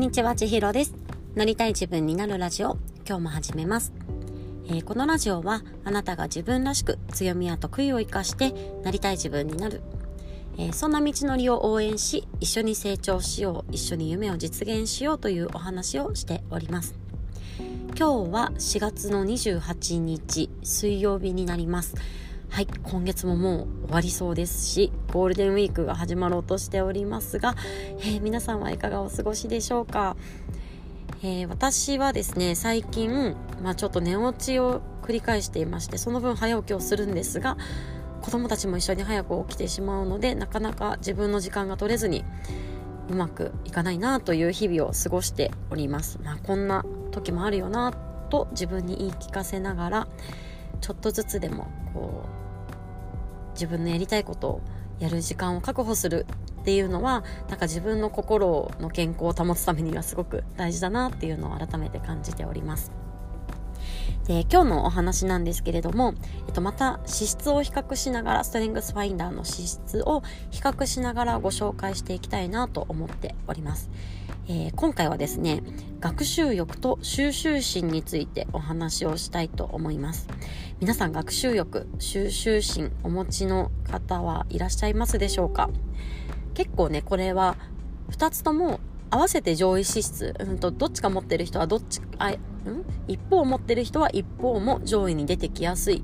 にちは、ちひろです。なりたい自分になるラジオ、今日も始めます。えー、このラジオは、あなたが自分らしく強みや得意を生かして、なりたい自分になる。えー、そんな道のりを応援し、一緒に成長しよう、一緒に夢を実現しようというお話をしております。今日は4月の28日、水曜日になります。はい、今月ももう終わりそうですし、ゴールデンウィークが始まろうとしておりますが、えー、皆さんはいかがお過ごしでしょうか、えー、私はですね、最近、まあちょっと寝落ちを繰り返していまして、その分早起きをするんですが、子供たちも一緒に早く起きてしまうので、なかなか自分の時間が取れずに、うまくいかないなという日々を過ごしております。まあこんな時もあるよなと自分に言い聞かせながら、ちょっとずつでもこう自分のやりたいことをやる時間を確保するっていうのはなんか自分の心の健康を保つためにはすごく大事だなっていうのを改めて感じております。で今日のお話なんですけれども、えっと、また資質を比較しながらストレングスファインダーの資質を比較しながらご紹介していきたいなと思っております。えー、今回はですね学習欲と収集心についてお話をしたいと思います皆さん学習欲収集心お持ちの方はいらっしゃいますでしょうか？結構ねこれは2つとも合わせて上位資質、うんと、どっちか持ってる人はどっちあ、うん、一方持ってる人は一方も上位に出てきやすい。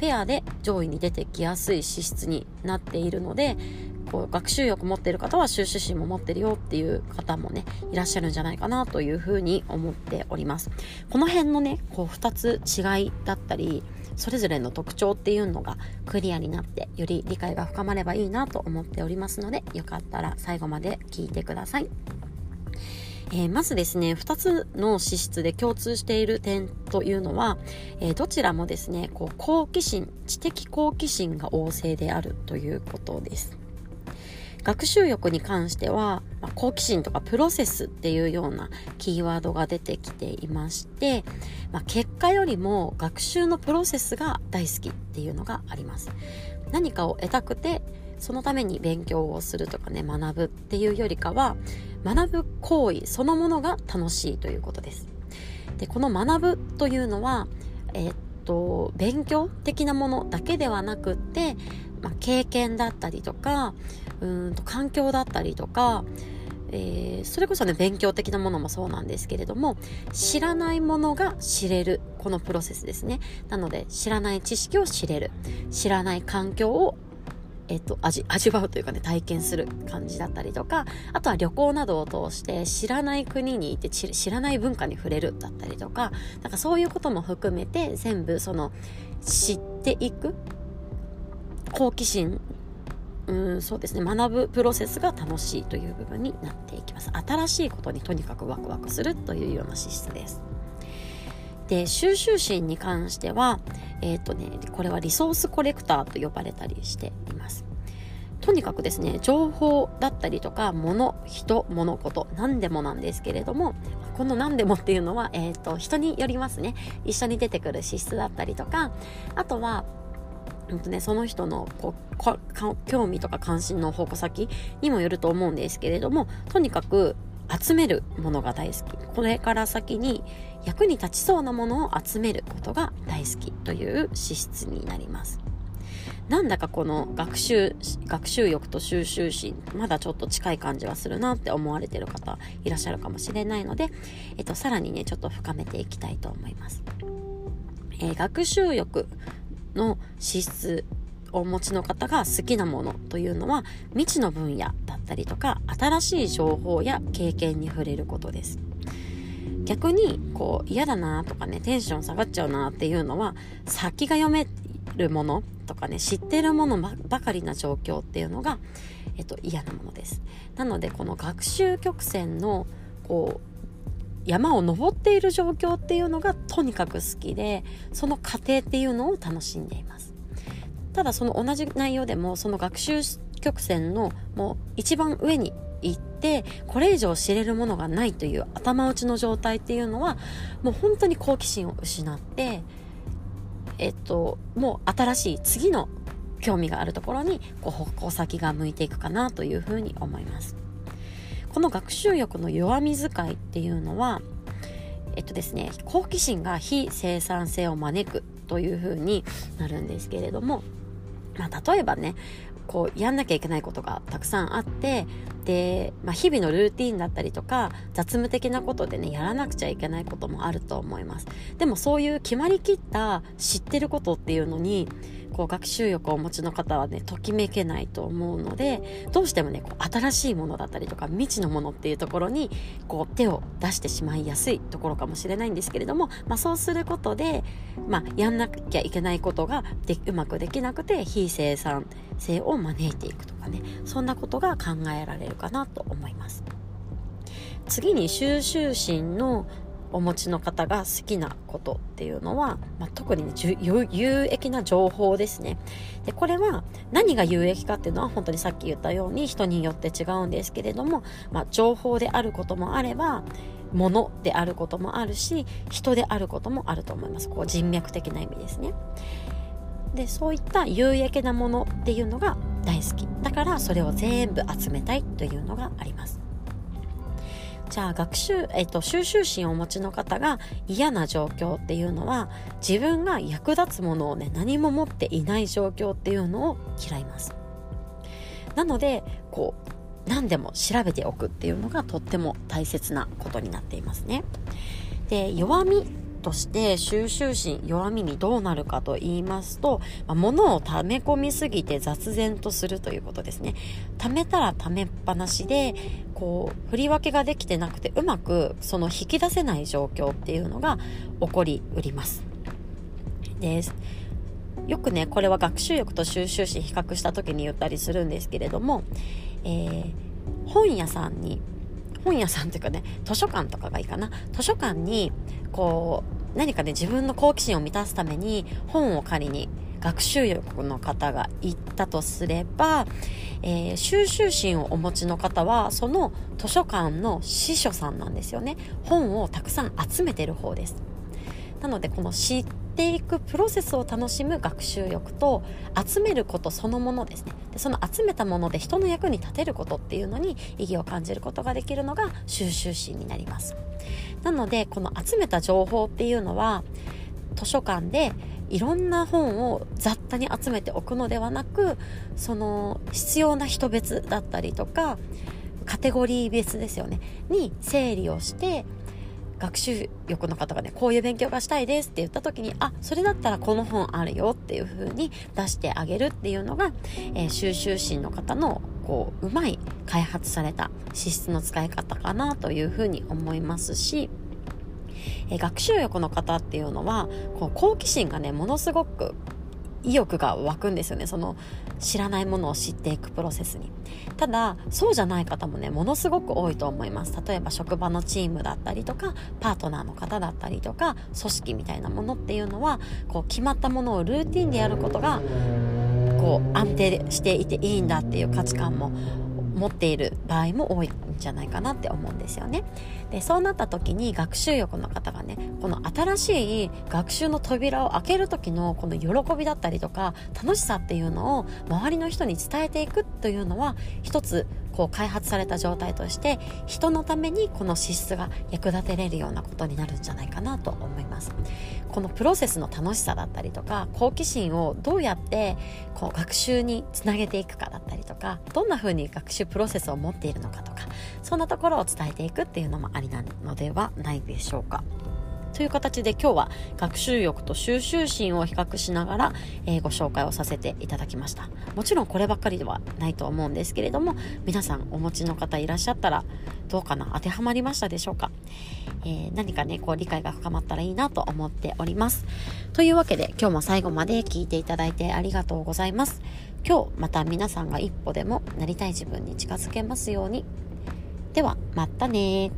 ペアで上位に出てきやすい資質になっているのでこう学習欲持ってる方は収集心も持ってるよっていう方もねいらっしゃるんじゃないかなというふうに思っております。この辺のねこう2つ違いだったりそれぞれの特徴っていうのがクリアになってより理解が深まればいいなと思っておりますのでよかったら最後まで聞いてくださいえー、まずですね、2つの資質で共通している点というのは、えー、どちらもですね、こう好奇心、知的好奇心が旺盛であるということです。学習欲に関しては、まあ、好奇心とかプロセスっていうようなキーワードが出てきていまして、まあ、結果よりも学習のプロセスが大好きっていうのがあります。何かを得たくてそのために勉強をするとかね学ぶっていうよりかは学ぶ行為そのものが楽しいということです。でこの学ぶというのはえー、っと勉強的なものだけではなくってまあ、経験だったりとかうんと環境だったりとか、えー、それこそね勉強的なものもそうなんですけれども知らないものが知れるこのプロセスですね。なので知らない知識を知れる知らない環境をえっと、味、味わうというかね、体験する感じだったりとか、あとは旅行などを通して知らない国にいて知らない文化に触れるだったりとか、なんかそういうことも含めて全部その知っていく好奇心。うんそうですね。学ぶプロセスが楽しいという部分になっていきます。新しいことにとにかくワクワクするというような資質です。で収集心に関してはえっ、ー、とねこれはリソースコレクターと呼ばれたりしています。とにかくですね情報だったりとか物人物事何でもなんですけれどもこの何でもっていうのは、えーと人によりますね。一緒に出てくる資質だったりとかあとはんとね、その人のこう興味とか関心の矛先にもよると思うんですけれどもとにかく集めるものが大好き。これから先に役に立ちそうなものを集めることが大好きという資質になります。なんだかこの学習学習欲と収集心まだちょっと近い感じはするなって思われてる方いらっしゃるかもしれないので、えっと、さらにねちょっと深めていきたいと思います、えー、学習欲の資質をお持ちの方が好きなものというのは未知の分野だったりとか新しい情報や経験に触れることです。逆にこう嫌だなとかねテンション下がっちゃうなっていうのは先が読めるものとかね知ってるものばかりな状況っていうのが、えっと、嫌なものです。なのでこの学習曲線のこう山を登っている状況っていうのがとにかく好きでその過程っていうのを楽しんでいます。ただその同じ内容でもその学習曲線のもう一番上に行ってこれ以上知れるものがないという頭打ちの状態っていうのはもう本当に好奇心を失ってえっともう新しい次の興味があるところにこう矛先が向いていくかなというふうに思います。この学習欲の弱み使いっていうのはえっとですね好奇心が非生産性を招くというふうになるんですけれどもまあ、例えばねこうやんなきゃいけないことがたくさんあってで、まあ、日々のルーティンだったりとか雑務的なことでねやらなくちゃいけないこともあると思います。でもそういう決まりきった知ってることっていうのにこう学習欲をお持ちの方はねときめけないと思うのでどうしてもねこう新しいものだったりとか未知のものっていうところにこう手を出してしまいやすいところかもしれないんですけれども、まあ、そうすることで、まあ、やんなきゃいけないことがでうまくできなくて非生産性を招いていくとかねそんなことが考えられるかなと思います。次に収集心のお持ちの方が好きなことっていうのは、まあ、特に、ね、有益な情報ですね。でこれは何が有益かっていうのは本当にさっき言ったように人によって違うんですけれども、まあ、情報であることもあれば物であることもあるし人であることもあると思います。こう人脈的な意味ですね。でそういった有益なものっていうのが大好き。だからそれを全部集めたいというのがあります。じゃあ学習、えっと、収集心をお持ちの方が嫌な状況っていうのは自分が役立つものをね何も持っていない状況っていうのを嫌います。なのでこう何でも調べておくっていうのがとっても大切なことになっていますね。で弱みとして収集心弱みにどうなるかと言いますと、まあ、物を溜め込みすぎて雑然とするということですね。溜めたら溜めっぱなしでこう振り分けができてなくてうまくその引き出せない状況っていうのが起こりうります。です。よくねこれは学習欲と収集心比較した時に言ったりするんですけれども、えー、本屋さんに本屋さんっていうかね図書館とかがいいかな。図書館にこう何かね自分の好奇心を満たすために本を借りに学習欲の方が行ったとすれば、えー、収集心をお持ちの方はその図書館の司書さんなんですよね。本をたくさん集めてる方です。なのでこのっていくプロセスを楽しむ学習欲と集めることそのものですね。でその集めたもので人の役に立てることっていうのに意義を感じることができるのが収集心になります。なのでこの集めた情報っていうのは図書館でいろんな本を雑多に集めておくのではなくその必要な人別だったりとかカテゴリー別ですよね。に整理をして学習欲の方がねこういう勉強がしたいですって言った時にあそれだったらこの本あるよっていう風に出してあげるっていうのが、えー、収集心の方のこううまい開発された資質の使い方かなというふうに思いますしえ学習欲の方っていうのはこう好奇心がねものすごく意欲が湧くんですよね。その知らないものを知っていくプロセスに。ただそうじゃない方もねものすごく多いと思います。例えば職場のチームだったりとかパートナーの方だったりとか組織みたいなものっていうのはこう決まったものをルーティンでやることがこう安定していていいんだっていう価値観も持っている場合も多いんじゃないかなって思うんですよね。でそうなった時に学習欲の方がねこの新しい学習の扉を開ける時のこの喜びだったりとか楽しさっていうのを周りの人に伝えていくというのは一つこう開発された状態として人のためにこの資質が役立てれるようなことになるんじゃないかなと思います。このプロセスの楽しさだったりとか好奇心をどうやってこう学習につなげていくかだったりとかどんな風に学習プロセスを持っているのかとかそんなところを伝えていくっていうのもありなのではないでしょうか。という形で今日は学習欲と収集心を比較しながら、えー、ご紹介をさせていただきました。もちろんこればっかりではないと思うんですけれども皆さんお持ちの方いらっしゃったらどうかな当てはまりましたでしょうか、えー、何かねこう理解が深まったらいいなと思っております。というわけで今日も最後まで聞いていただいてありがとうございます。今日また皆さんが一歩でもなりたい自分に近づけますように。ではまたね